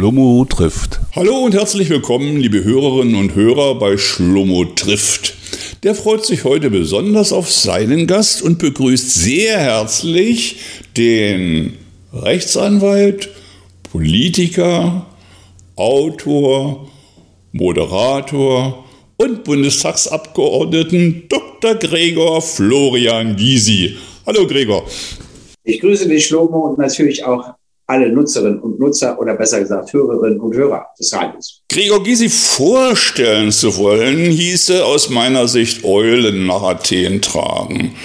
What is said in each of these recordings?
Schlummo trifft. Hallo und herzlich willkommen, liebe Hörerinnen und Hörer bei Schlummo trifft. Der freut sich heute besonders auf seinen Gast und begrüßt sehr herzlich den Rechtsanwalt, Politiker, Autor, Moderator und Bundestagsabgeordneten Dr. Gregor Florian Gysi. Hallo Gregor. Ich grüße dich, Schlomo, und natürlich auch alle Nutzerinnen und Nutzer oder besser gesagt Hörerinnen und Hörer des Radios. Gregor Gysi vorstellen zu wollen, hieße aus meiner Sicht Eulen nach Athen tragen.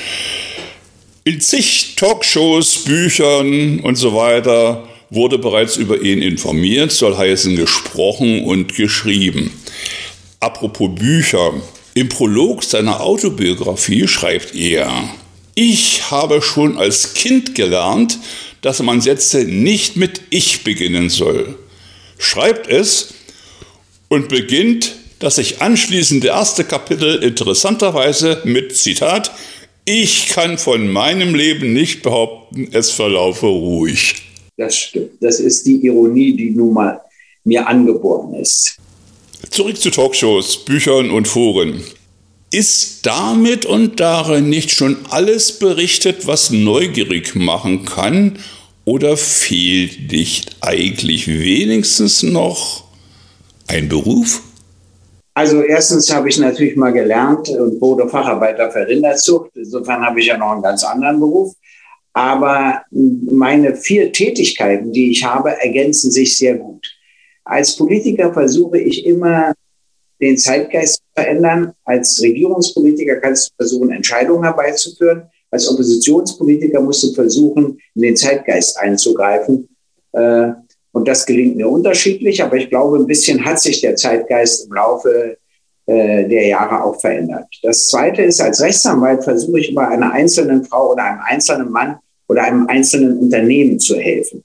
In zig Talkshows, Büchern und so weiter wurde bereits über ihn informiert, soll heißen gesprochen und geschrieben. Apropos Bücher. Im Prolog seiner Autobiografie schreibt er, ich habe schon als Kind gelernt, dass man Sätze nicht mit Ich beginnen soll. Schreibt es und beginnt das sich anschließende erste Kapitel interessanterweise mit Zitat Ich kann von meinem Leben nicht behaupten, es verlaufe ruhig. Das stimmt. Das ist die Ironie, die nun mal mir angeboren ist. Zurück zu Talkshows, Büchern und Foren. Ist damit und darin nicht schon alles berichtet, was neugierig machen kann? Oder fehlt nicht eigentlich wenigstens noch ein Beruf? Also erstens habe ich natürlich mal gelernt und wurde Facharbeiter für Rinderzucht. Insofern habe ich ja noch einen ganz anderen Beruf. Aber meine vier Tätigkeiten, die ich habe, ergänzen sich sehr gut. Als Politiker versuche ich immer, den Zeitgeist zu verändern. Als Regierungspolitiker kannst du versuchen, Entscheidungen herbeizuführen. Als Oppositionspolitiker musst du versuchen, in den Zeitgeist einzugreifen. Äh, und das gelingt mir unterschiedlich, aber ich glaube, ein bisschen hat sich der Zeitgeist im Laufe äh, der Jahre auch verändert. Das Zweite ist, als Rechtsanwalt versuche ich immer einer einzelnen Frau oder einem einzelnen Mann oder einem einzelnen Unternehmen zu helfen.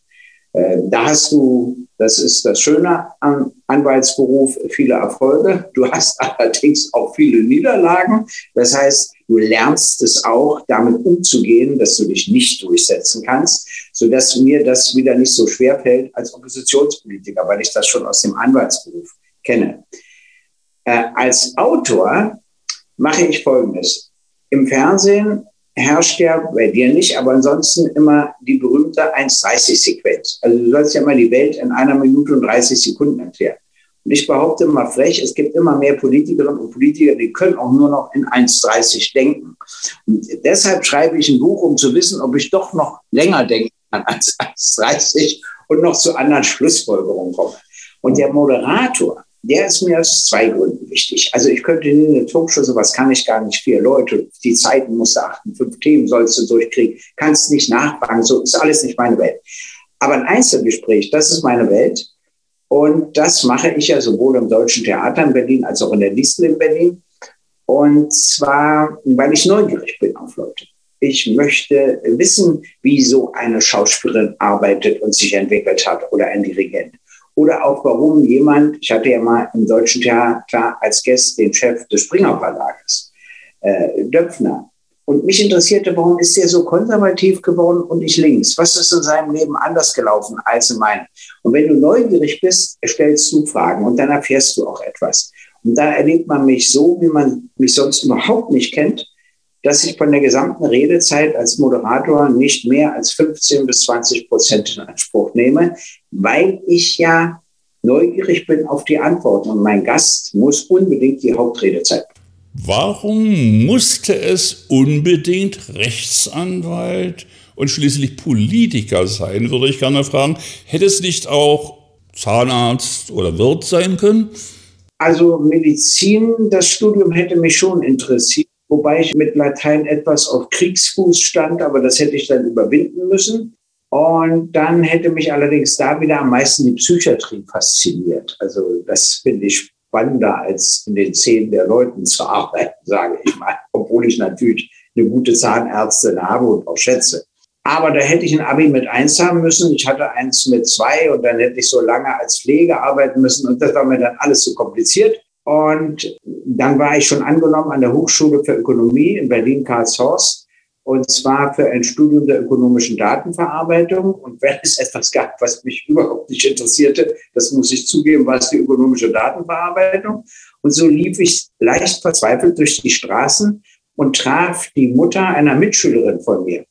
Äh, da hast du, das ist das Schöne am Anwaltsberuf, viele Erfolge. Du hast allerdings auch viele Niederlagen. Das heißt, du lernst es auch, damit umzugehen, dass du dich nicht durchsetzen kannst, sodass mir das wieder nicht so schwer fällt als Oppositionspolitiker, weil ich das schon aus dem Anwaltsberuf kenne. Äh, als Autor mache ich Folgendes. Im Fernsehen herrscht ja bei dir nicht, aber ansonsten immer die berühmte 1,30-Sequenz. Also du sollst ja mal die Welt in einer Minute und 30 Sekunden erklären. Und ich behaupte mal frech, es gibt immer mehr Politikerinnen und Politiker, die können auch nur noch in 1,30 denken. Und deshalb schreibe ich ein Buch, um zu wissen, ob ich doch noch länger denken kann als 1,30 und noch zu anderen Schlussfolgerungen komme. Und der Moderator, der ist mir aus zwei Gründen wichtig. Also ich könnte in eine Talkshow, sowas kann ich gar nicht, vier Leute, die Zeiten musst du achten, fünf Themen sollst du durchkriegen, kannst nicht nachfragen, so ist alles nicht meine Welt. Aber ein Einzelgespräch, das ist meine Welt. Und das mache ich ja sowohl im Deutschen Theater in Berlin als auch in der Distel in Berlin. Und zwar, weil ich neugierig bin auf Leute. Ich möchte wissen, wie so eine Schauspielerin arbeitet und sich entwickelt hat oder ein Dirigent oder auch warum jemand, ich hatte ja mal im Deutschen Theater als Gast den Chef des Springer Verlages, äh, Döpfner. Und mich interessierte, warum ist er so konservativ geworden und ich links? Was ist in seinem Leben anders gelaufen als in meinem? Und wenn du neugierig bist, stellst du Fragen und dann erfährst du auch etwas. Und da erlebt man mich so, wie man mich sonst überhaupt nicht kennt dass ich von der gesamten Redezeit als Moderator nicht mehr als 15 bis 20 Prozent in Anspruch nehme, weil ich ja neugierig bin auf die Antworten und mein Gast muss unbedingt die Hauptredezeit. Warum musste es unbedingt Rechtsanwalt und schließlich Politiker sein, würde ich gerne fragen. Hätte es nicht auch Zahnarzt oder Wirt sein können? Also Medizin, das Studium hätte mich schon interessiert wobei ich mit Latein etwas auf Kriegsfuß stand, aber das hätte ich dann überwinden müssen. Und dann hätte mich allerdings da wieder am meisten die Psychiatrie fasziniert. Also das finde ich spannender, als in den Zähnen der Leuten zu arbeiten, sage ich mal. Obwohl ich natürlich eine gute Zahnärztin habe und auch schätze. Aber da hätte ich ein Abi mit eins haben müssen. Ich hatte eins mit zwei und dann hätte ich so lange als Pflege arbeiten müssen. Und das war mir dann alles zu kompliziert. Und dann war ich schon angenommen an der Hochschule für Ökonomie in Berlin-Karlshorst und zwar für ein Studium der ökonomischen Datenverarbeitung. Und wenn es etwas gab, was mich überhaupt nicht interessierte, das muss ich zugeben, war es die ökonomische Datenverarbeitung. Und so lief ich leicht verzweifelt durch die Straßen und traf die Mutter einer Mitschülerin von mir.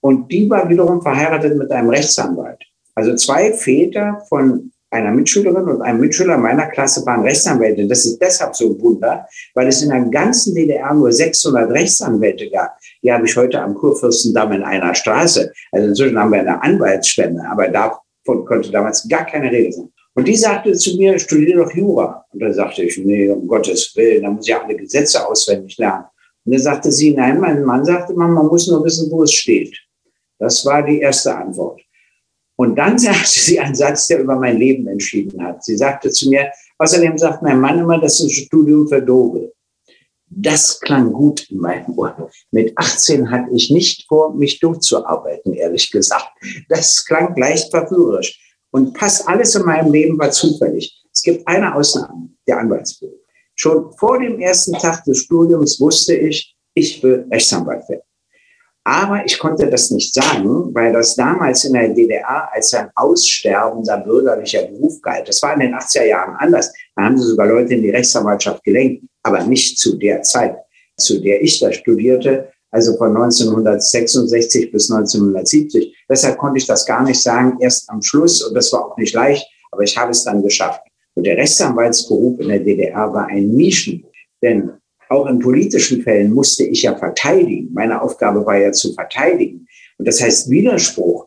Und die war wiederum verheiratet mit einem Rechtsanwalt. Also zwei Väter von einer Mitschülerin und einem Mitschüler meiner Klasse waren Rechtsanwälte. Das ist deshalb so ein Wunder, weil es in der ganzen DDR nur 600 Rechtsanwälte gab. Die habe ich heute am Kurfürstendamm in einer Straße. Also inzwischen haben wir eine Anwaltsstände, aber davon konnte damals gar keine Rede sein. Und die sagte zu mir, studiere doch Jura. Und dann sagte ich, nee, um Gottes Willen, da muss ich alle Gesetze auswendig lernen. Und dann sagte sie, nein, mein Mann sagte, man, man muss nur wissen, wo es steht. Das war die erste Antwort. Und dann sagte sie einen Satz, der über mein Leben entschieden hat. Sie sagte zu mir, außerdem sagt mein Mann immer, das ist ein Studium für Dove. Das klang gut in meinem Ohr. Mit 18 hatte ich nicht vor, mich durchzuarbeiten, ehrlich gesagt. Das klang leicht verführerisch. Und fast alles in meinem Leben war zufällig. Es gibt eine Ausnahme, der Anwaltsberuf. Schon vor dem ersten Tag des Studiums wusste ich, ich will Rechtsanwalt werden. Aber ich konnte das nicht sagen, weil das damals in der DDR als ein aussterbender bürgerlicher Beruf galt. Das war in den 80er Jahren anders. Da haben sie sogar Leute in die Rechtsanwaltschaft gelenkt, aber nicht zu der Zeit, zu der ich da studierte, also von 1966 bis 1970. Deshalb konnte ich das gar nicht sagen, erst am Schluss, und das war auch nicht leicht, aber ich habe es dann geschafft. Und der Rechtsanwaltsberuf in der DDR war ein Nischen, denn auch in politischen Fällen musste ich ja verteidigen. Meine Aufgabe war ja zu verteidigen. Und das heißt, Widerspruch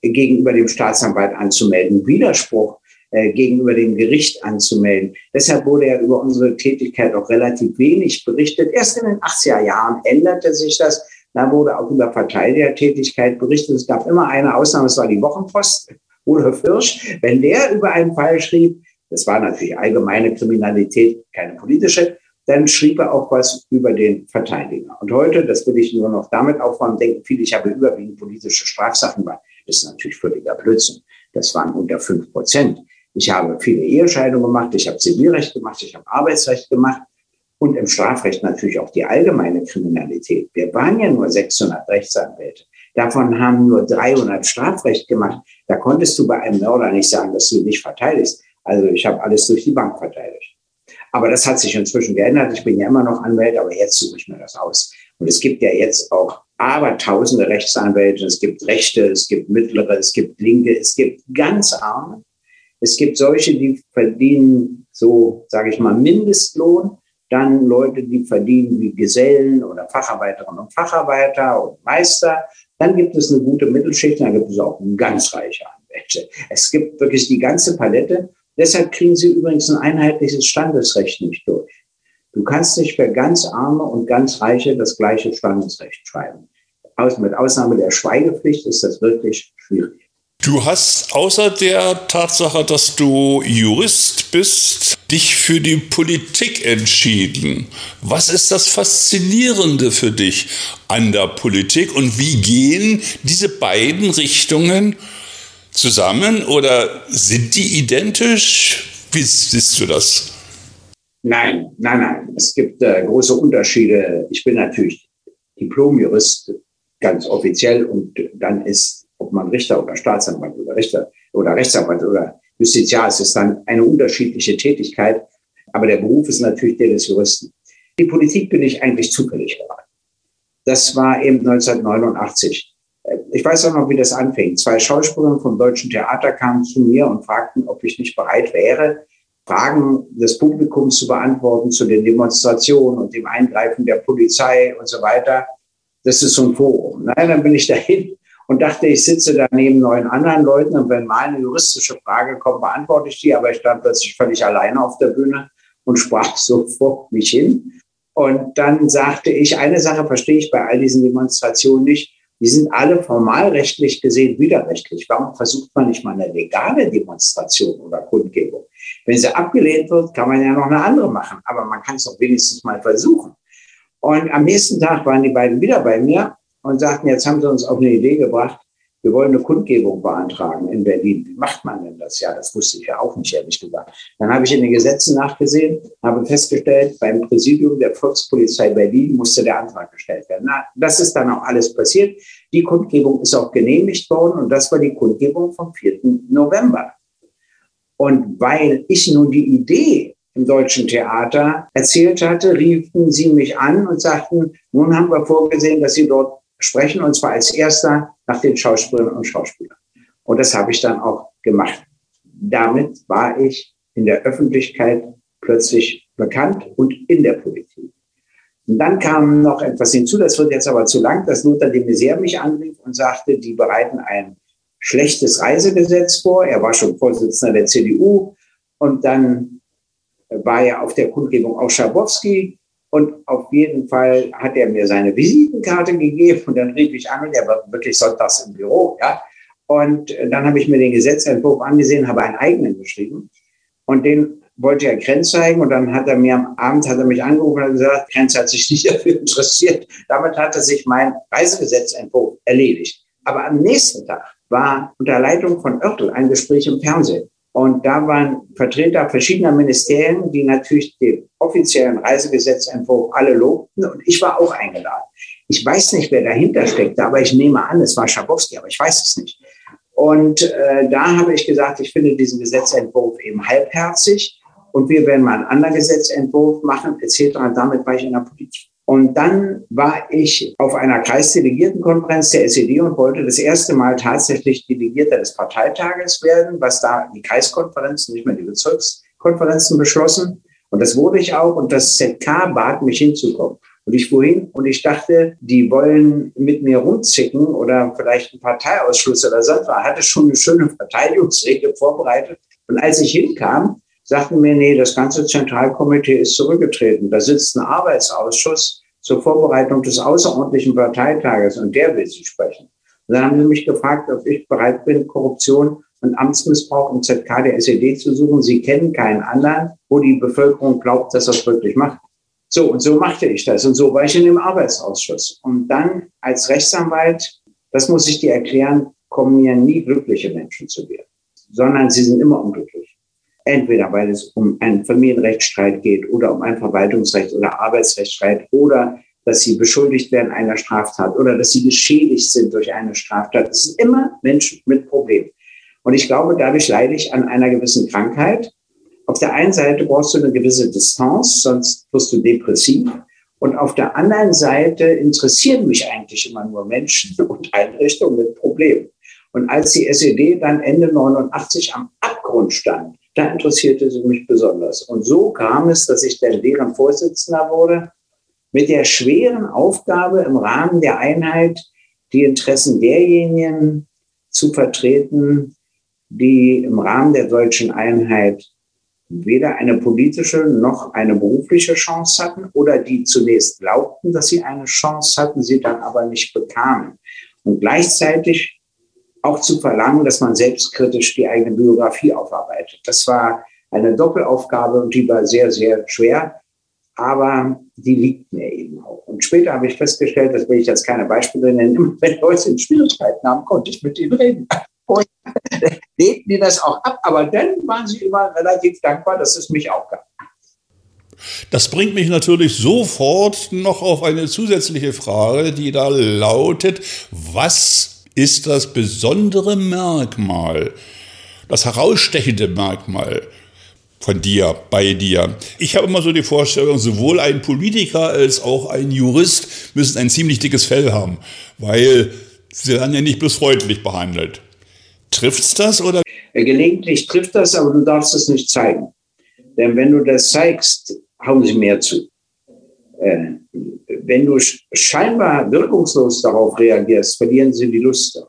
gegenüber dem Staatsanwalt anzumelden, Widerspruch äh, gegenüber dem Gericht anzumelden. Deshalb wurde ja über unsere Tätigkeit auch relativ wenig berichtet. Erst in den 80er Jahren änderte sich das. Da wurde auch über Verteidigertätigkeit berichtet. Es gab immer eine Ausnahme, das war die Wochenpost, Rudolf Hirsch. Wenn der über einen Fall schrieb, das war natürlich allgemeine Kriminalität, keine politische, dann schrieb er auch was über den Verteidiger. Und heute, das will ich nur noch damit aufräumen, denken viele, ich habe überwiegend politische Strafsachen bei. Das ist natürlich völliger Blödsinn. Das waren unter fünf Prozent. Ich habe viele Ehescheidungen gemacht, ich habe Zivilrecht gemacht, ich habe Arbeitsrecht gemacht und im Strafrecht natürlich auch die allgemeine Kriminalität. Wir waren ja nur 600 Rechtsanwälte. Davon haben nur 300 Strafrecht gemacht. Da konntest du bei einem Mörder nicht sagen, dass du nicht verteidigst. Also ich habe alles durch die Bank verteidigt. Aber das hat sich inzwischen geändert. Ich bin ja immer noch Anwalt, aber jetzt suche ich mir das aus. Und es gibt ja jetzt auch aber tausende Rechtsanwälte. Es gibt Rechte, es gibt Mittlere, es gibt Linke, es gibt ganz Arme. Es gibt solche, die verdienen so, sage ich mal, Mindestlohn. Dann Leute, die verdienen wie Gesellen oder Facharbeiterinnen und Facharbeiter und Meister. Dann gibt es eine gute Mittelschicht, dann gibt es auch ganz reiche Anwälte. Es gibt wirklich die ganze Palette. Deshalb kriegen sie übrigens ein einheitliches Standesrecht nicht durch. Du kannst nicht für ganz Arme und ganz Reiche das gleiche Standesrecht schreiben. Aus, mit Ausnahme der Schweigepflicht ist das wirklich schwierig. Du hast außer der Tatsache, dass du Jurist bist, dich für die Politik entschieden. Was ist das Faszinierende für dich an der Politik und wie gehen diese beiden Richtungen zusammen oder sind die identisch? Wie siehst du das? Nein, nein, nein. Es gibt äh, große Unterschiede. Ich bin natürlich Diplomjurist, ganz offiziell, und dann ist, ob man Richter oder Staatsanwalt oder Richter oder Rechtsanwalt oder Justiziar ist, ist dann eine unterschiedliche Tätigkeit. Aber der Beruf ist natürlich der des Juristen. Die Politik bin ich eigentlich zufällig geraten. Das war eben 1989 ich weiß auch noch, wie das anfing. Zwei Schauspielerinnen vom Deutschen Theater kamen zu mir und fragten, ob ich nicht bereit wäre, Fragen des Publikums zu beantworten zu den Demonstrationen und dem Eingreifen der Polizei und so weiter. Das ist so ein Forum. Nein, dann bin ich dahin und dachte, ich sitze da neben neun anderen Leuten und wenn mal eine juristische Frage kommt, beantworte ich die, aber ich stand plötzlich völlig alleine auf der Bühne und sprach so vor mich hin. Und dann sagte ich, eine Sache verstehe ich bei all diesen Demonstrationen nicht die sind alle formalrechtlich gesehen widerrechtlich. Warum versucht man nicht mal eine legale Demonstration oder Kundgebung? Wenn sie abgelehnt wird, kann man ja noch eine andere machen, aber man kann es doch wenigstens mal versuchen. Und am nächsten Tag waren die beiden wieder bei mir und sagten, jetzt haben sie uns auf eine Idee gebracht, wir wollen eine Kundgebung beantragen in Berlin. Wie macht man denn das? Ja, das wusste ich ja auch nicht, ehrlich gesagt. Dann habe ich in den Gesetzen nachgesehen, habe festgestellt, beim Präsidium der Volkspolizei Berlin musste der Antrag gestellt werden. Na, das ist dann auch alles passiert. Die Kundgebung ist auch genehmigt worden und das war die Kundgebung vom 4. November. Und weil ich nun die Idee im deutschen Theater erzählt hatte, riefen sie mich an und sagten, nun haben wir vorgesehen, dass Sie dort sprechen, und zwar als erster nach den Schauspielerinnen und Schauspielern. Und das habe ich dann auch gemacht. Damit war ich in der Öffentlichkeit plötzlich bekannt und in der Politik. Und dann kam noch etwas hinzu, das wird jetzt aber zu lang, dass Lothar de Maizière mich anrief und sagte, die bereiten ein schlechtes Reisegesetz vor. Er war schon Vorsitzender der CDU und dann war ja auf der Kundgebung auch Schabowski und auf jeden Fall hat er mir seine Visitenkarte gegeben und dann rief ich an und er war wirklich sonntags im Büro. Ja? Und dann habe ich mir den Gesetzentwurf angesehen, habe einen eigenen geschrieben und den wollte er Grenz zeigen und dann hat er mir am Abend hat er mich angerufen und gesagt, Grenz hat sich nicht dafür interessiert. Damit hatte sich mein Reisegesetzentwurf erledigt. Aber am nächsten Tag war unter Leitung von Oertel ein Gespräch im Fernsehen. Und da waren Vertreter verschiedener Ministerien, die natürlich den offiziellen Reisegesetzentwurf alle lobten. Und ich war auch eingeladen. Ich weiß nicht, wer dahinter steckt, aber ich nehme an, es war Schabowski, aber ich weiß es nicht. Und äh, da habe ich gesagt, ich finde diesen Gesetzentwurf eben halbherzig und wir werden mal einen anderen Gesetzentwurf machen, etc. Damit war ich in der Politik. Und dann war ich auf einer Kreisdelegiertenkonferenz der SED und wollte das erste Mal tatsächlich Delegierter des Parteitages werden, was da die Kreiskonferenzen, nicht mehr die Bezirkskonferenzen beschlossen. Und das wurde ich auch. Und das ZK bat mich hinzukommen. Und ich fuhr hin und ich dachte, die wollen mit mir rumzicken oder vielleicht einen Parteiausschluss oder sonst was. Hatte schon eine schöne Verteidigungsrede vorbereitet. Und als ich hinkam, sagten mir, nee, das ganze Zentralkomitee ist zurückgetreten. Da sitzt ein Arbeitsausschuss zur Vorbereitung des außerordentlichen Parteitages und der will Sie sprechen. Und dann haben sie mich gefragt, ob ich bereit bin, Korruption und Amtsmissbrauch im ZK der SED zu suchen. Sie kennen keinen anderen, wo die Bevölkerung glaubt, dass das wirklich macht. So, und so machte ich das. Und so war ich in dem Arbeitsausschuss. Und dann als Rechtsanwalt, das muss ich dir erklären, kommen mir nie glückliche Menschen zu Wehr, sondern sie sind immer unglücklich. Entweder weil es um einen Familienrechtsstreit geht oder um ein Verwaltungsrecht oder Arbeitsrechtsstreit oder dass sie beschuldigt werden einer Straftat oder dass sie geschädigt sind durch eine Straftat. Es sind immer Menschen mit Problemen. Und ich glaube, dadurch leide ich an einer gewissen Krankheit. Auf der einen Seite brauchst du eine gewisse Distanz, sonst wirst du depressiv. Und auf der anderen Seite interessieren mich eigentlich immer nur Menschen und Einrichtungen mit Problemen. Und als die SED dann Ende 89 am Abgrund stand, da interessierte sie mich besonders. Und so kam es, dass ich dann deren Vorsitzender wurde, mit der schweren Aufgabe im Rahmen der Einheit die Interessen derjenigen zu vertreten, die im Rahmen der deutschen Einheit weder eine politische noch eine berufliche Chance hatten oder die zunächst glaubten, dass sie eine Chance hatten, sie dann aber nicht bekamen. Und gleichzeitig auch zu verlangen, dass man selbstkritisch die eigene Biografie aufarbeitet. Das war eine Doppelaufgabe und die war sehr, sehr schwer, aber die liegt mir eben auch. Und später habe ich festgestellt, das will ich jetzt keine Beispiele nennen, wenn Leute in Schwierigkeiten haben, konnte ich mit ihnen reden. Und lebten die das auch ab, aber dann waren sie immer relativ dankbar, dass es mich auch gab. Das bringt mich natürlich sofort noch auf eine zusätzliche Frage, die da lautet, was ist das besondere Merkmal, das herausstechende Merkmal von dir, bei dir. Ich habe immer so die Vorstellung, sowohl ein Politiker als auch ein Jurist müssen ein ziemlich dickes Fell haben, weil sie werden ja nicht bloß freundlich behandelt. Trifft's das oder? Gelegentlich trifft das, aber du darfst es nicht zeigen. Denn wenn du das zeigst, hauen sie mehr zu. Äh, wenn du scheinbar wirkungslos darauf reagierst, verlieren sie die Lust daran.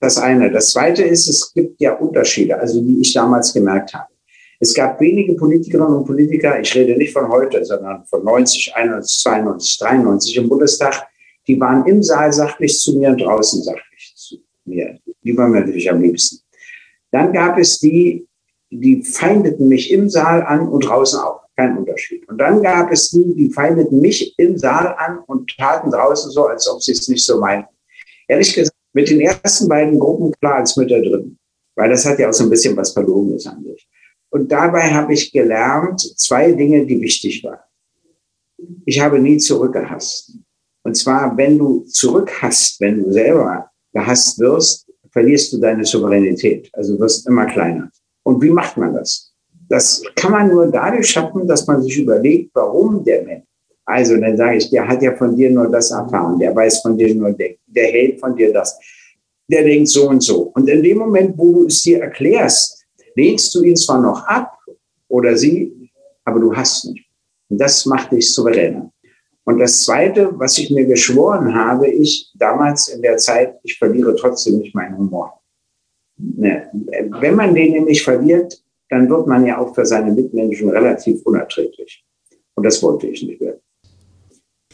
Das eine. Das zweite ist, es gibt ja Unterschiede, also die ich damals gemerkt habe. Es gab wenige Politikerinnen und Politiker, ich rede nicht von heute, sondern von 90, 91, 92, 93 im Bundestag, die waren im Saal sachlich zu mir und draußen sachlich zu mir. Die waren mir natürlich am liebsten. Dann gab es die, die feindeten mich im Saal an und draußen auch kein Unterschied. Und dann gab es die, die feindeten mich im Saal an und taten draußen so, als ob sie es nicht so meinten. Ehrlich gesagt mit den ersten beiden Gruppen klar als Mütter drin, weil das hat ja auch so ein bisschen was Verlogenes an sich. Und dabei habe ich gelernt zwei Dinge, die wichtig waren. Ich habe nie zurückgehasst. Und zwar, wenn du zurückhasst, wenn du selber gehasst wirst, verlierst du deine Souveränität. Also wirst immer kleiner. Und wie macht man das? Das kann man nur dadurch schaffen, dass man sich überlegt, warum der Mensch. Also dann sage ich, der hat ja von dir nur das erfahren, der weiß von dir nur, der, der hält von dir das, der denkt so und so. Und in dem Moment, wo du es dir erklärst, lehnst du ihn zwar noch ab oder sie, aber du hast nicht. Und das macht dich souveräner. Und das Zweite, was ich mir geschworen habe, ich damals in der Zeit, ich verliere trotzdem nicht meinen Humor. Ne, wenn man den nämlich verliert, dann wird man ja auch für seine Mitmenschen relativ unerträglich. Und das wollte ich nicht werden.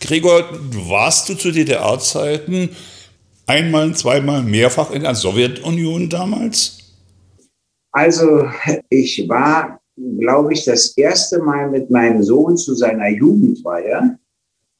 Gregor, warst du zu DDR-Zeiten einmal, zweimal, mehrfach in der Sowjetunion damals? Also ich war, glaube ich, das erste Mal mit meinem Sohn zu seiner Jugendweihe.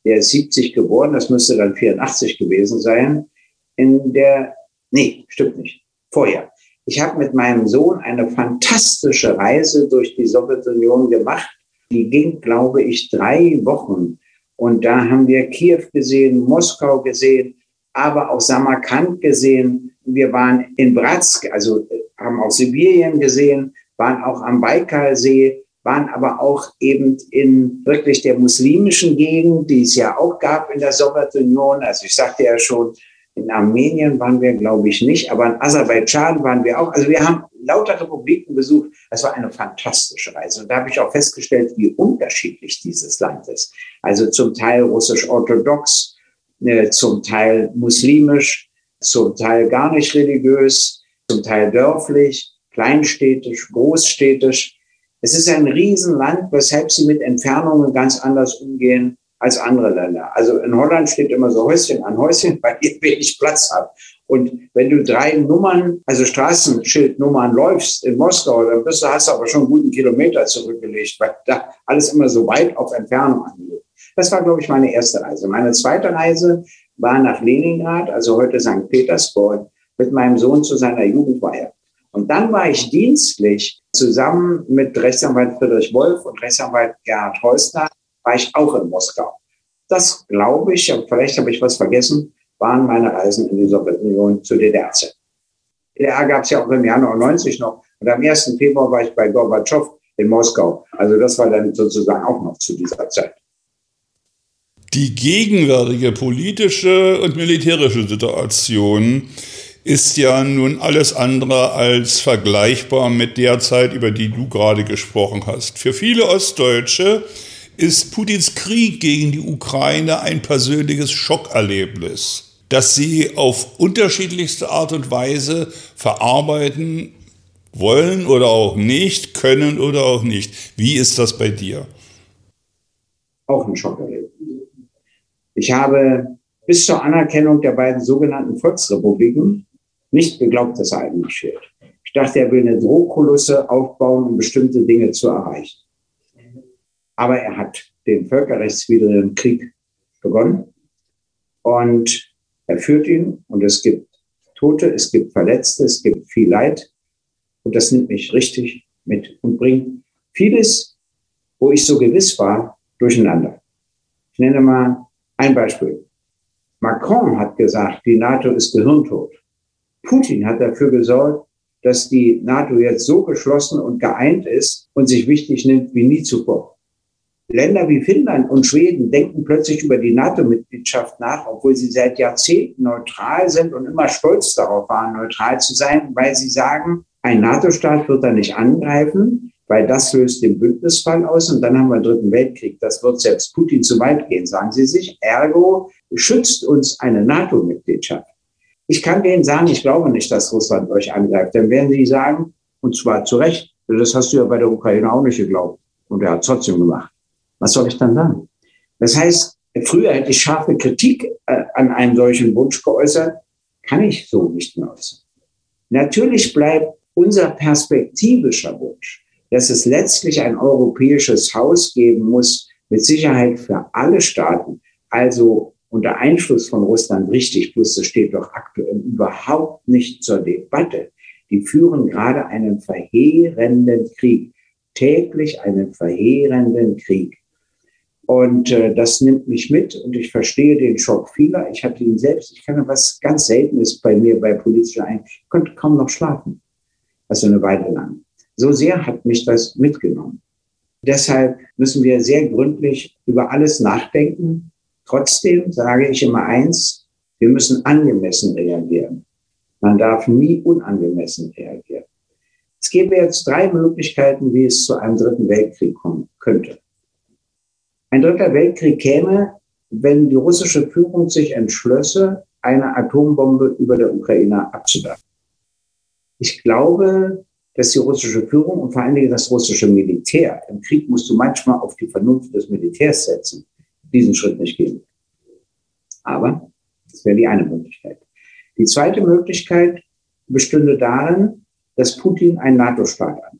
Der ist 70 geboren, das müsste dann 84 gewesen sein. In der, nee, stimmt nicht, vorher. Ich habe mit meinem Sohn eine fantastische Reise durch die Sowjetunion gemacht. Die ging, glaube ich, drei Wochen. Und da haben wir Kiew gesehen, Moskau gesehen, aber auch Samarkand gesehen. Wir waren in Bratsk, also äh, haben auch Sibirien gesehen, waren auch am Baikalsee, waren aber auch eben in wirklich der muslimischen Gegend, die es ja auch gab in der Sowjetunion. Also ich sagte ja schon, in Armenien waren wir, glaube ich, nicht, aber in Aserbaidschan waren wir auch. Also wir haben lauter Republiken besucht. Es war eine fantastische Reise. Und da habe ich auch festgestellt, wie unterschiedlich dieses Land ist. Also zum Teil russisch-orthodox, äh, zum Teil muslimisch, zum Teil gar nicht religiös, zum Teil dörflich, kleinstädtisch, großstädtisch. Es ist ein Riesenland, weshalb sie mit Entfernungen ganz anders umgehen als andere Länder. Also in Holland steht immer so Häuschen an Häuschen, weil ihr wenig Platz habt. Und wenn du drei Nummern, also Straßenschildnummern läufst in Moskau, dann bist du, hast du aber schon einen guten Kilometer zurückgelegt, weil da alles immer so weit auf Entfernung angeht. Das war, glaube ich, meine erste Reise. Meine zweite Reise war nach Leningrad, also heute St. Petersburg, mit meinem Sohn zu seiner Jugendweihe. Und dann war ich dienstlich zusammen mit Rechtsanwalt Friedrich Wolf und Rechtsanwalt Gerhard Heusner war ich auch in Moskau. Das glaube ich, vielleicht habe ich was vergessen, waren meine Reisen in die Sowjetunion zu DDR-Zeiten. DDR gab es ja auch im Januar 90 noch. Und am 1. Februar war ich bei Gorbatschow in Moskau. Also das war dann sozusagen auch noch zu dieser Zeit. Die gegenwärtige politische und militärische Situation ist ja nun alles andere als vergleichbar mit der Zeit, über die du gerade gesprochen hast. Für viele Ostdeutsche ist Putins Krieg gegen die Ukraine ein persönliches Schockerlebnis, das sie auf unterschiedlichste Art und Weise verarbeiten wollen oder auch nicht, können oder auch nicht. Wie ist das bei dir? Auch ein Schockerlebnis. Ich habe bis zur Anerkennung der beiden sogenannten Volksrepubliken nicht geglaubt, dass er einmarschiert. Ich dachte, er will eine Drohkulisse aufbauen, um bestimmte Dinge zu erreichen. Aber er hat den völkerrechtswidrigen Krieg begonnen und er führt ihn und es gibt Tote, es gibt Verletzte, es gibt viel Leid und das nimmt mich richtig mit und bringt vieles, wo ich so gewiss war, durcheinander. Ich nenne mal ein Beispiel. Macron hat gesagt, die NATO ist gehirntot. Putin hat dafür gesorgt, dass die NATO jetzt so geschlossen und geeint ist und sich wichtig nimmt wie nie zuvor. Länder wie Finnland und Schweden denken plötzlich über die NATO-Mitgliedschaft nach, obwohl sie seit Jahrzehnten neutral sind und immer stolz darauf waren, neutral zu sein, weil sie sagen, ein NATO-Staat wird da nicht angreifen, weil das löst den Bündnisfall aus und dann haben wir einen dritten Weltkrieg. Das wird selbst Putin zu weit gehen, sagen sie sich. Ergo schützt uns eine NATO-Mitgliedschaft. Ich kann denen sagen, ich glaube nicht, dass Russland euch angreift. Dann werden sie sagen, und zwar zu Recht, das hast du ja bei der Ukraine auch nicht geglaubt. Und er hat trotzdem gemacht. Was soll ich dann sagen? Das heißt, früher hätte ich scharfe Kritik äh, an einem solchen Wunsch geäußert, kann ich so nicht mehr äußern. Natürlich bleibt unser perspektivischer Wunsch, dass es letztlich ein europäisches Haus geben muss, mit Sicherheit für alle Staaten, also unter Einfluss von Russland richtig, bloß das steht doch aktuell überhaupt nicht zur Debatte. Die führen gerade einen verheerenden Krieg, täglich einen verheerenden Krieg. Und äh, das nimmt mich mit und ich verstehe den Schock vieler. Ich hatte ihn selbst, ich kann was ganz Seltenes bei mir bei politischer ein, ich konnte kaum noch schlafen. Also eine Weile lang. So sehr hat mich das mitgenommen. Deshalb müssen wir sehr gründlich über alles nachdenken. Trotzdem sage ich immer eins, wir müssen angemessen reagieren. Man darf nie unangemessen reagieren. Es gäbe jetzt drei Möglichkeiten, wie es zu einem dritten Weltkrieg kommen könnte. Ein dritter Weltkrieg käme, wenn die russische Führung sich entschlösse, eine Atombombe über der Ukraine abzuwerfen. Ich glaube, dass die russische Führung und vor allen Dingen das russische Militär, im Krieg musst du manchmal auf die Vernunft des Militärs setzen, diesen Schritt nicht gehen. Aber das wäre die eine Möglichkeit. Die zweite Möglichkeit bestünde darin, dass Putin einen NATO-Staat antreibt.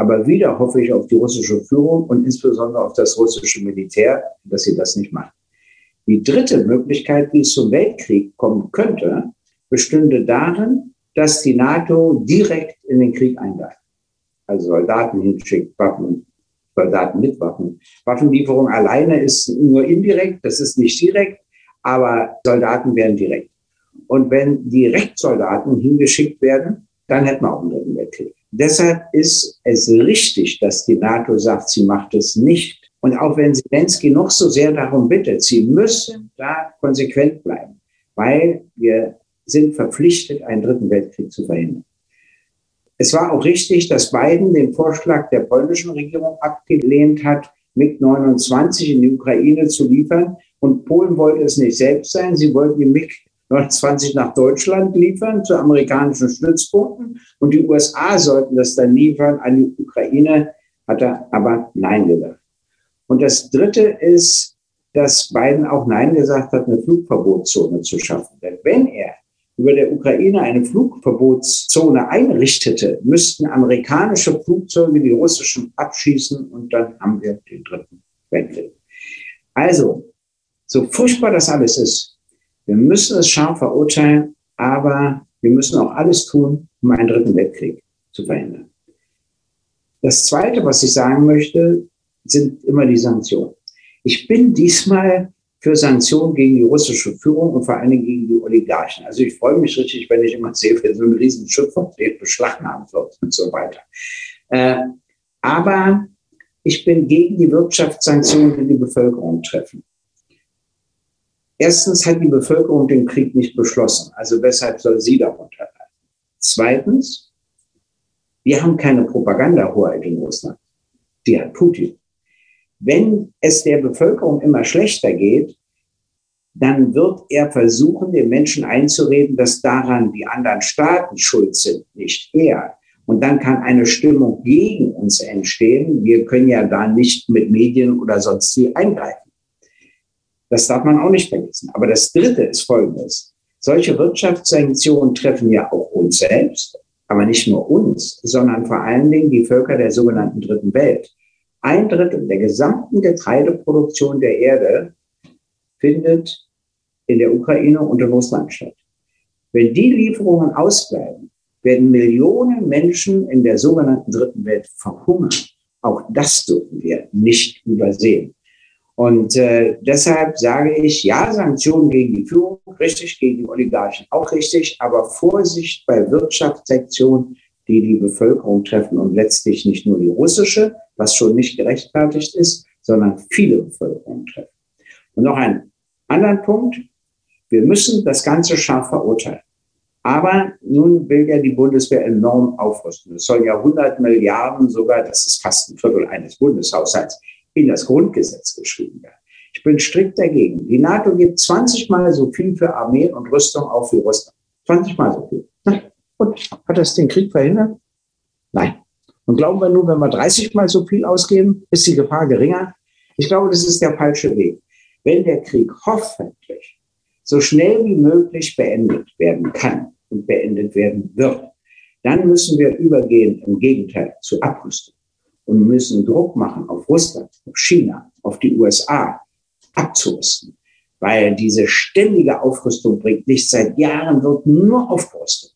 Aber wieder hoffe ich auf die russische Führung und insbesondere auf das russische Militär, dass sie das nicht machen. Die dritte Möglichkeit, wie es zum Weltkrieg kommen könnte, bestünde darin, dass die NATO direkt in den Krieg eingreift. Also Soldaten hinschickt, Waffen, Soldaten mit Waffen. Waffenlieferung alleine ist nur indirekt, das ist nicht direkt, aber Soldaten werden direkt. Und wenn direkt Soldaten hingeschickt werden, dann hätten wir auch einen dritten Weltkrieg. Deshalb ist es richtig, dass die NATO sagt, sie macht es nicht. Und auch wenn Zelensky noch so sehr darum bittet, sie müssen da konsequent bleiben, weil wir sind verpflichtet, einen dritten Weltkrieg zu verhindern. Es war auch richtig, dass Biden den Vorschlag der polnischen Regierung abgelehnt hat, MiG 29 in die Ukraine zu liefern. Und Polen wollte es nicht selbst sein. Sie wollten die MiG 29 nach Deutschland liefern, zu amerikanischen Stützpunkten. Und die USA sollten das dann liefern an die Ukraine, hat er aber Nein gesagt. Und das Dritte ist, dass Biden auch Nein gesagt hat, eine Flugverbotszone zu schaffen. Denn wenn er über der Ukraine eine Flugverbotszone einrichtete, müssten amerikanische Flugzeuge die russischen abschießen und dann haben wir den dritten Weltkrieg. Also, so furchtbar das alles ist, wir müssen es scharf verurteilen, aber wir müssen auch alles tun, um einen dritten Weltkrieg zu verhindern. Das Zweite, was ich sagen möchte, sind immer die Sanktionen. Ich bin diesmal für Sanktionen gegen die russische Führung und vor allen Dingen gegen die Oligarchen. Also ich freue mich richtig, wenn ich immer sehe, wie so ein Riesenschiff von beschlagnahmt wird und so weiter. Äh, aber ich bin gegen die Wirtschaftssanktionen, die die Bevölkerung treffen. Erstens hat die Bevölkerung den Krieg nicht beschlossen. Also weshalb soll sie darunter leiden? Zweitens, wir haben keine Propagandahoheit in Russland. Die hat Putin. Wenn es der Bevölkerung immer schlechter geht, dann wird er versuchen, den Menschen einzureden, dass daran die anderen Staaten schuld sind, nicht er. Und dann kann eine Stimmung gegen uns entstehen. Wir können ja da nicht mit Medien oder sonst wie eingreifen. Das darf man auch nicht vergessen. Aber das Dritte ist Folgendes. Solche Wirtschaftssanktionen treffen ja auch uns selbst, aber nicht nur uns, sondern vor allen Dingen die Völker der sogenannten Dritten Welt. Ein Drittel der gesamten Getreideproduktion der Erde findet in der Ukraine und in Russland statt. Wenn die Lieferungen ausbleiben, werden Millionen Menschen in der sogenannten Dritten Welt verhungern. Auch das dürfen wir nicht übersehen. Und äh, deshalb sage ich, ja, Sanktionen gegen die Führung, richtig, gegen die Oligarchen auch richtig, aber Vorsicht bei Wirtschaftssektionen, die die Bevölkerung treffen und letztlich nicht nur die russische, was schon nicht gerechtfertigt ist, sondern viele Bevölkerungen treffen. Und noch einen anderen Punkt. Wir müssen das Ganze scharf verurteilen. Aber nun will ja die Bundeswehr enorm aufrüsten. Es sollen ja 100 Milliarden sogar, das ist fast ein Viertel eines Bundeshaushalts, in das Grundgesetz geschrieben werden. Ich bin strikt dagegen. Die NATO gibt 20 Mal so viel für Armee und Rüstung auf wie Russland. 20 Mal so viel. Und hat das den Krieg verhindert? Nein. Und glauben wir nur, wenn wir 30 Mal so viel ausgeben, ist die Gefahr geringer? Ich glaube, das ist der falsche Weg. Wenn der Krieg hoffentlich so schnell wie möglich beendet werden kann und beendet werden wird, dann müssen wir übergehen, im Gegenteil, zu Abrüstung und müssen Druck machen auf Russland, auf China, auf die USA, abzurüsten. weil diese ständige Aufrüstung bringt nichts. Seit Jahren wird nur aufgerüstet.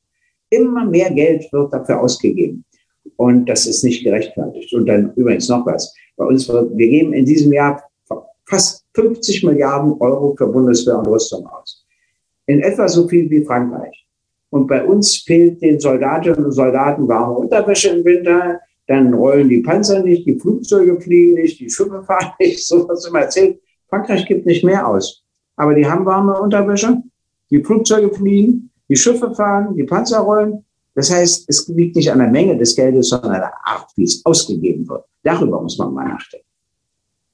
Immer mehr Geld wird dafür ausgegeben. Und das ist nicht gerechtfertigt. Und dann übrigens noch was. Bei uns wird, wir geben in diesem Jahr fast 50 Milliarden Euro für Bundeswehr und Rüstung aus. In etwa so viel wie Frankreich. Und bei uns fehlt den Soldatinnen und Soldaten warme Unterwäsche im Winter. Dann rollen die Panzer nicht, die Flugzeuge fliegen nicht, die Schiffe fahren nicht, so was immer erzählt. Frankreich gibt nicht mehr aus. Aber die haben warme Unterwäsche, die Flugzeuge fliegen, die Schiffe fahren, die Panzer rollen. Das heißt, es liegt nicht an der Menge des Geldes, sondern an der Art, wie es ausgegeben wird. Darüber muss man mal nachdenken.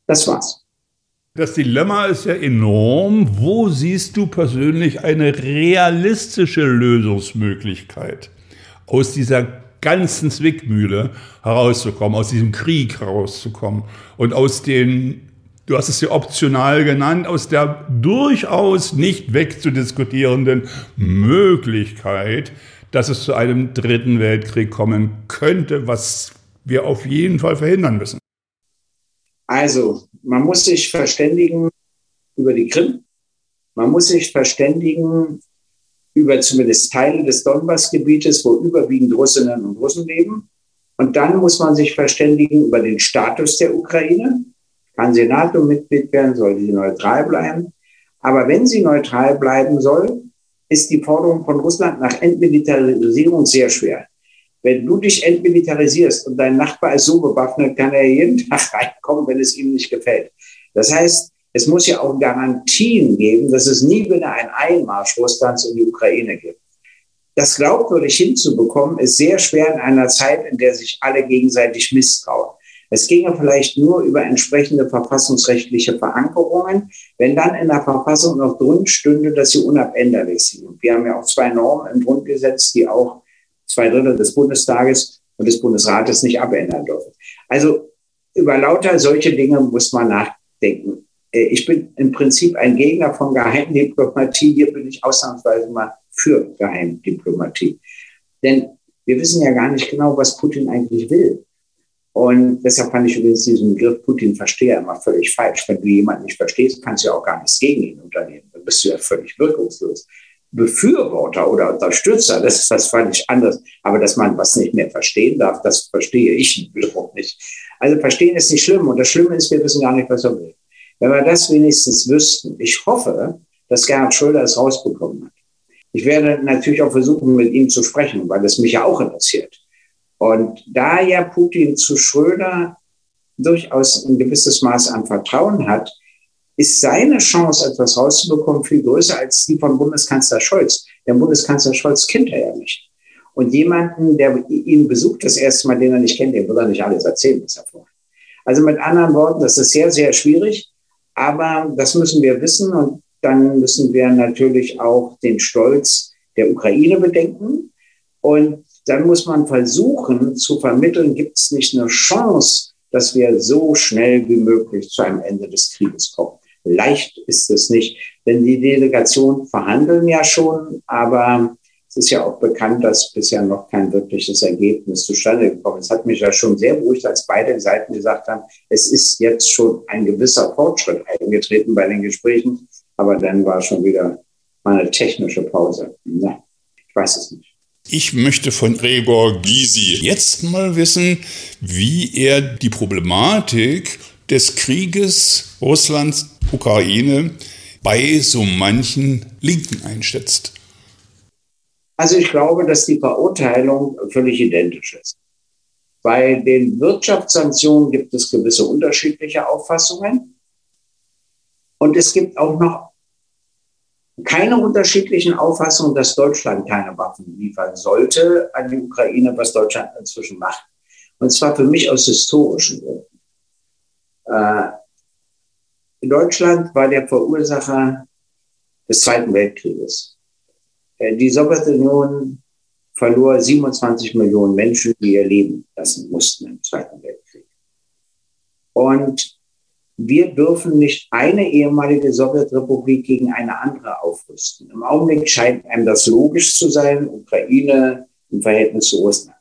Das war's. Das Dilemma ist ja enorm. Wo siehst du persönlich eine realistische Lösungsmöglichkeit, aus dieser ganzen Zwickmühle herauszukommen, aus diesem Krieg herauszukommen und aus den du hast es ja optional genannt, aus der durchaus nicht wegzudiskutierenden Möglichkeit, dass es zu einem dritten Weltkrieg kommen könnte, was wir auf jeden Fall verhindern müssen. Also, man muss sich verständigen über die Krim. Man muss sich verständigen über zumindest Teile des Donbassgebietes, wo überwiegend Russinnen und Russen leben. Und dann muss man sich verständigen über den Status der Ukraine. Kann sie NATO-Mitglied werden, soll sie neutral bleiben. Aber wenn sie neutral bleiben soll, ist die Forderung von Russland nach Entmilitarisierung sehr schwer. Wenn du dich entmilitarisierst und dein Nachbar ist so bewaffnet, kann er jeden Tag reinkommen, wenn es ihm nicht gefällt. Das heißt, es muss ja auch Garantien geben, dass es nie wieder ein Einmarsch Russlands in die Ukraine gibt. Das glaubwürdig hinzubekommen, ist sehr schwer in einer Zeit, in der sich alle gegenseitig misstrauen. Es ginge vielleicht nur über entsprechende verfassungsrechtliche Verankerungen, wenn dann in der Verfassung noch drin stünde, dass sie unabänderlich sind. Wir haben ja auch zwei Normen im Grundgesetz, die auch zwei Drittel des Bundestages und des Bundesrates nicht abändern dürfen. Also über lauter solche Dinge muss man nachdenken. Äh, ich bin im Prinzip ein Gegner von Geheimdiplomatie. Hier bin ich ausnahmsweise mal für Geheimdiplomatie. Denn wir wissen ja gar nicht genau, was Putin eigentlich will. Und deshalb fand ich übrigens diesen Begriff Putin verstehe immer völlig falsch. Wenn du jemanden nicht verstehst, kannst du ja auch gar nichts gegen ihn unternehmen. Dann bist du ja völlig wirkungslos. Befürworter oder Unterstützer, das ist das völlig anders. Aber dass man was nicht mehr verstehen darf, das verstehe ich wiederum nicht. Also verstehen ist nicht schlimm. Und das Schlimme ist, wir wissen gar nicht, was er will. Wenn wir das wenigstens wüssten, ich hoffe, dass Gerhard Schröder es rausbekommen hat. Ich werde natürlich auch versuchen, mit ihm zu sprechen, weil es mich ja auch interessiert. Und da ja Putin zu Schröder durchaus ein gewisses Maß an Vertrauen hat, ist seine Chance, etwas rauszubekommen, viel größer als die von Bundeskanzler Scholz. Der Bundeskanzler Scholz kennt er ja nicht. Und jemanden, der ihn besucht das erste Mal, den er nicht kennt, dem wird er nicht alles erzählen, was er vorhat. Also mit anderen Worten, das ist sehr, sehr schwierig, aber das müssen wir wissen und dann müssen wir natürlich auch den Stolz der Ukraine bedenken. Und dann muss man versuchen zu vermitteln, gibt es nicht eine Chance, dass wir so schnell wie möglich zu einem Ende des Krieges kommen. Leicht ist es nicht, denn die Delegationen verhandeln ja schon, aber es ist ja auch bekannt, dass bisher noch kein wirkliches Ergebnis zustande gekommen ist. Es hat mich ja schon sehr beruhigt, als beide Seiten gesagt haben, es ist jetzt schon ein gewisser Fortschritt eingetreten bei den Gesprächen, aber dann war schon wieder mal eine technische Pause. Na, ich weiß es nicht. Ich möchte von Gregor Gysi jetzt mal wissen, wie er die Problematik des Krieges Russlands, Ukraine bei so manchen Linken einschätzt. Also ich glaube, dass die Verurteilung völlig identisch ist. Bei den Wirtschaftssanktionen gibt es gewisse unterschiedliche Auffassungen. Und es gibt auch noch keine unterschiedlichen Auffassungen, dass Deutschland keine Waffen liefern sollte an die Ukraine, was Deutschland inzwischen macht. Und zwar für mich aus historischen Gründen. Äh, Deutschland war der Verursacher des Zweiten Weltkrieges. Äh, die Sowjetunion verlor 27 Millionen Menschen, die ihr Leben lassen mussten im Zweiten Weltkrieg. Und wir dürfen nicht eine ehemalige Sowjetrepublik gegen eine andere aufrüsten. Im Augenblick scheint einem das logisch zu sein, Ukraine im Verhältnis zu Russland.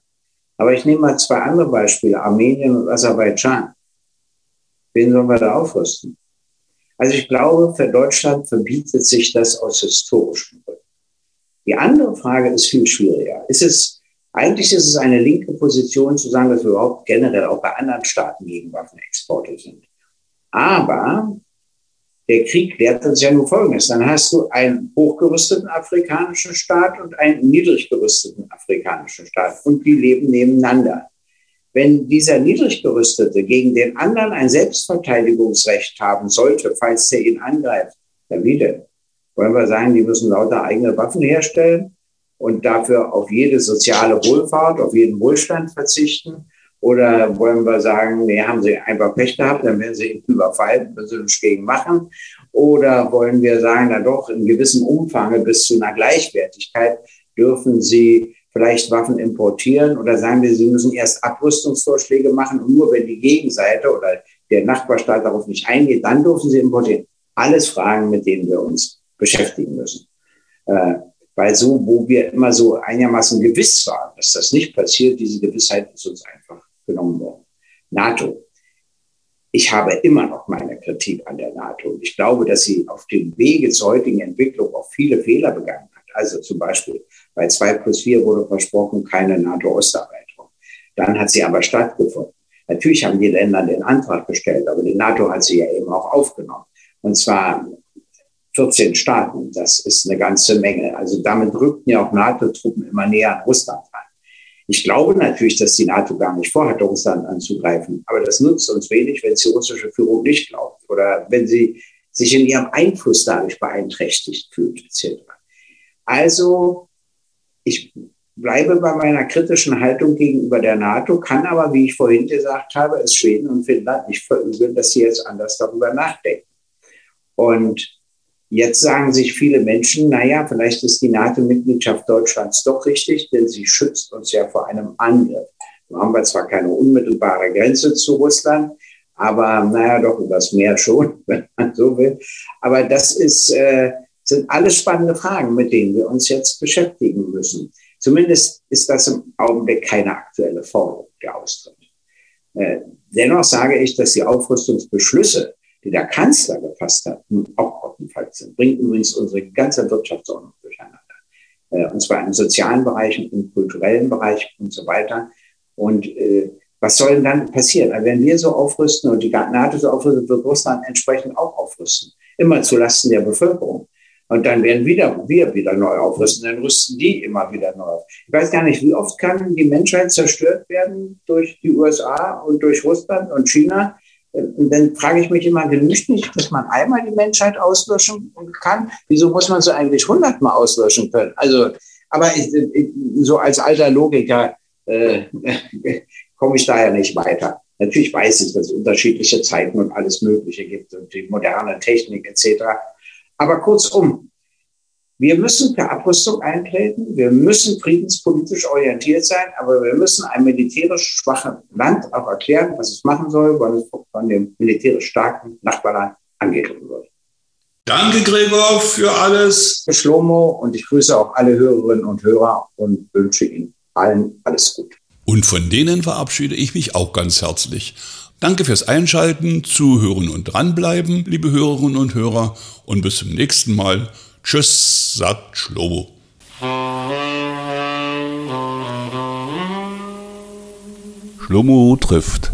Aber ich nehme mal zwei andere Beispiele, Armenien und Aserbaidschan. Wen sollen wir da aufrüsten? Also ich glaube, für Deutschland verbietet sich das aus historischen Gründen. Die andere Frage ist viel schwieriger. Ist es, eigentlich ist es eine linke Position zu sagen, dass wir überhaupt generell auch bei anderen Staaten gegen Waffenexporte sind. Aber der Krieg lehrt uns ja nur Folgendes. Dann hast du einen hochgerüsteten afrikanischen Staat und einen niedrig gerüsteten afrikanischen Staat und die leben nebeneinander. Wenn dieser niedriggerüstete gegen den anderen ein Selbstverteidigungsrecht haben sollte, falls er ihn angreift, dann wie denn? Wollen wir sagen, die müssen lauter eigene Waffen herstellen und dafür auf jede soziale Wohlfahrt, auf jeden Wohlstand verzichten? Oder wollen wir sagen, nee, haben sie einfach Pech gehabt, dann werden sie überfallen, müssen sie nichts gegen machen. Oder wollen wir sagen, na doch, in gewissem Umfang bis zu einer Gleichwertigkeit dürfen sie vielleicht Waffen importieren oder sagen wir, sie müssen erst Abrüstungsvorschläge machen und nur wenn die Gegenseite oder der Nachbarstaat darauf nicht eingeht, dann dürfen sie importieren. Alles Fragen, mit denen wir uns beschäftigen müssen. Äh, weil so, wo wir immer so einigermaßen gewiss waren, dass das nicht passiert, diese Gewissheit ist uns einfach genommen worden. NATO. Ich habe immer noch meine Kritik an der NATO. Ich glaube, dass sie auf dem Wege zur heutigen Entwicklung auch viele Fehler begangen hat. Also zum Beispiel bei 2 plus 4 wurde versprochen, keine NATO-Osterweiterung. Dann hat sie aber stattgefunden. Natürlich haben die Länder den Antrag gestellt, aber die NATO hat sie ja eben auch aufgenommen. Und zwar 14 Staaten. Das ist eine ganze Menge. Also damit rückten ja auch NATO-Truppen immer näher an Russland ran. Ich glaube natürlich, dass die NATO gar nicht vorhat, Russland anzugreifen. Aber das nutzt uns wenig, wenn es die russische Führung nicht glaubt oder wenn sie sich in ihrem Einfluss dadurch beeinträchtigt fühlt, etc. Also, ich bleibe bei meiner kritischen Haltung gegenüber der NATO, kann aber, wie ich vorhin gesagt habe, es Schweden und Finnland nicht verübeln, dass sie jetzt anders darüber nachdenken. Und Jetzt sagen sich viele Menschen, naja, vielleicht ist die NATO-Mitgliedschaft Deutschlands doch richtig, denn sie schützt uns ja vor einem Angriff. Nun haben wir zwar keine unmittelbare Grenze zu Russland, aber naja, doch übers Meer schon, wenn man so will. Aber das ist, äh, sind alles spannende Fragen, mit denen wir uns jetzt beschäftigen müssen. Zumindest ist das im Augenblick keine aktuelle Forderung, der Austritt. Äh, dennoch sage ich, dass die Aufrüstungsbeschlüsse, die der Kanzler gefasst hat, auch Grottenfalls sind. Bringt übrigens unsere ganze Wirtschaftsordnung durcheinander. Äh, und zwar im sozialen Bereich, im kulturellen Bereich und so weiter. Und äh, was soll denn dann passieren? Also wenn wir so aufrüsten und die NATO so aufrüsten, wird Russland entsprechend auch aufrüsten. Immer zulasten der Bevölkerung. Und dann werden wieder, wir wieder neu aufrüsten, dann rüsten die immer wieder neu auf. Ich weiß gar nicht, wie oft kann die Menschheit zerstört werden durch die USA und durch Russland und China? Und dann frage ich mich immer, genügt nicht, dass man einmal die Menschheit auslöschen kann? Wieso muss man sie eigentlich hundertmal auslöschen können? Also, aber ich, ich, so als alter Logiker äh, komme ich daher nicht weiter. Natürlich weiß ich, dass es unterschiedliche Zeiten und alles Mögliche gibt und die moderne Technik etc. Aber kurzum, wir müssen für Abrüstung eintreten. Wir müssen friedenspolitisch orientiert sein, aber wir müssen einem militärisch schwachen Land auch erklären, was es machen soll, weil es von dem militärisch starken Nachbarland angegriffen wird. Danke, Gregor, für alles. Schlomo und ich grüße auch alle Hörerinnen und Hörer und wünsche Ihnen allen alles gut. Und von denen verabschiede ich mich auch ganz herzlich. Danke fürs Einschalten, Zuhören und dranbleiben, liebe Hörerinnen und Hörer, und bis zum nächsten Mal. Tschüss, sagt Schlobo. Schlomo trifft.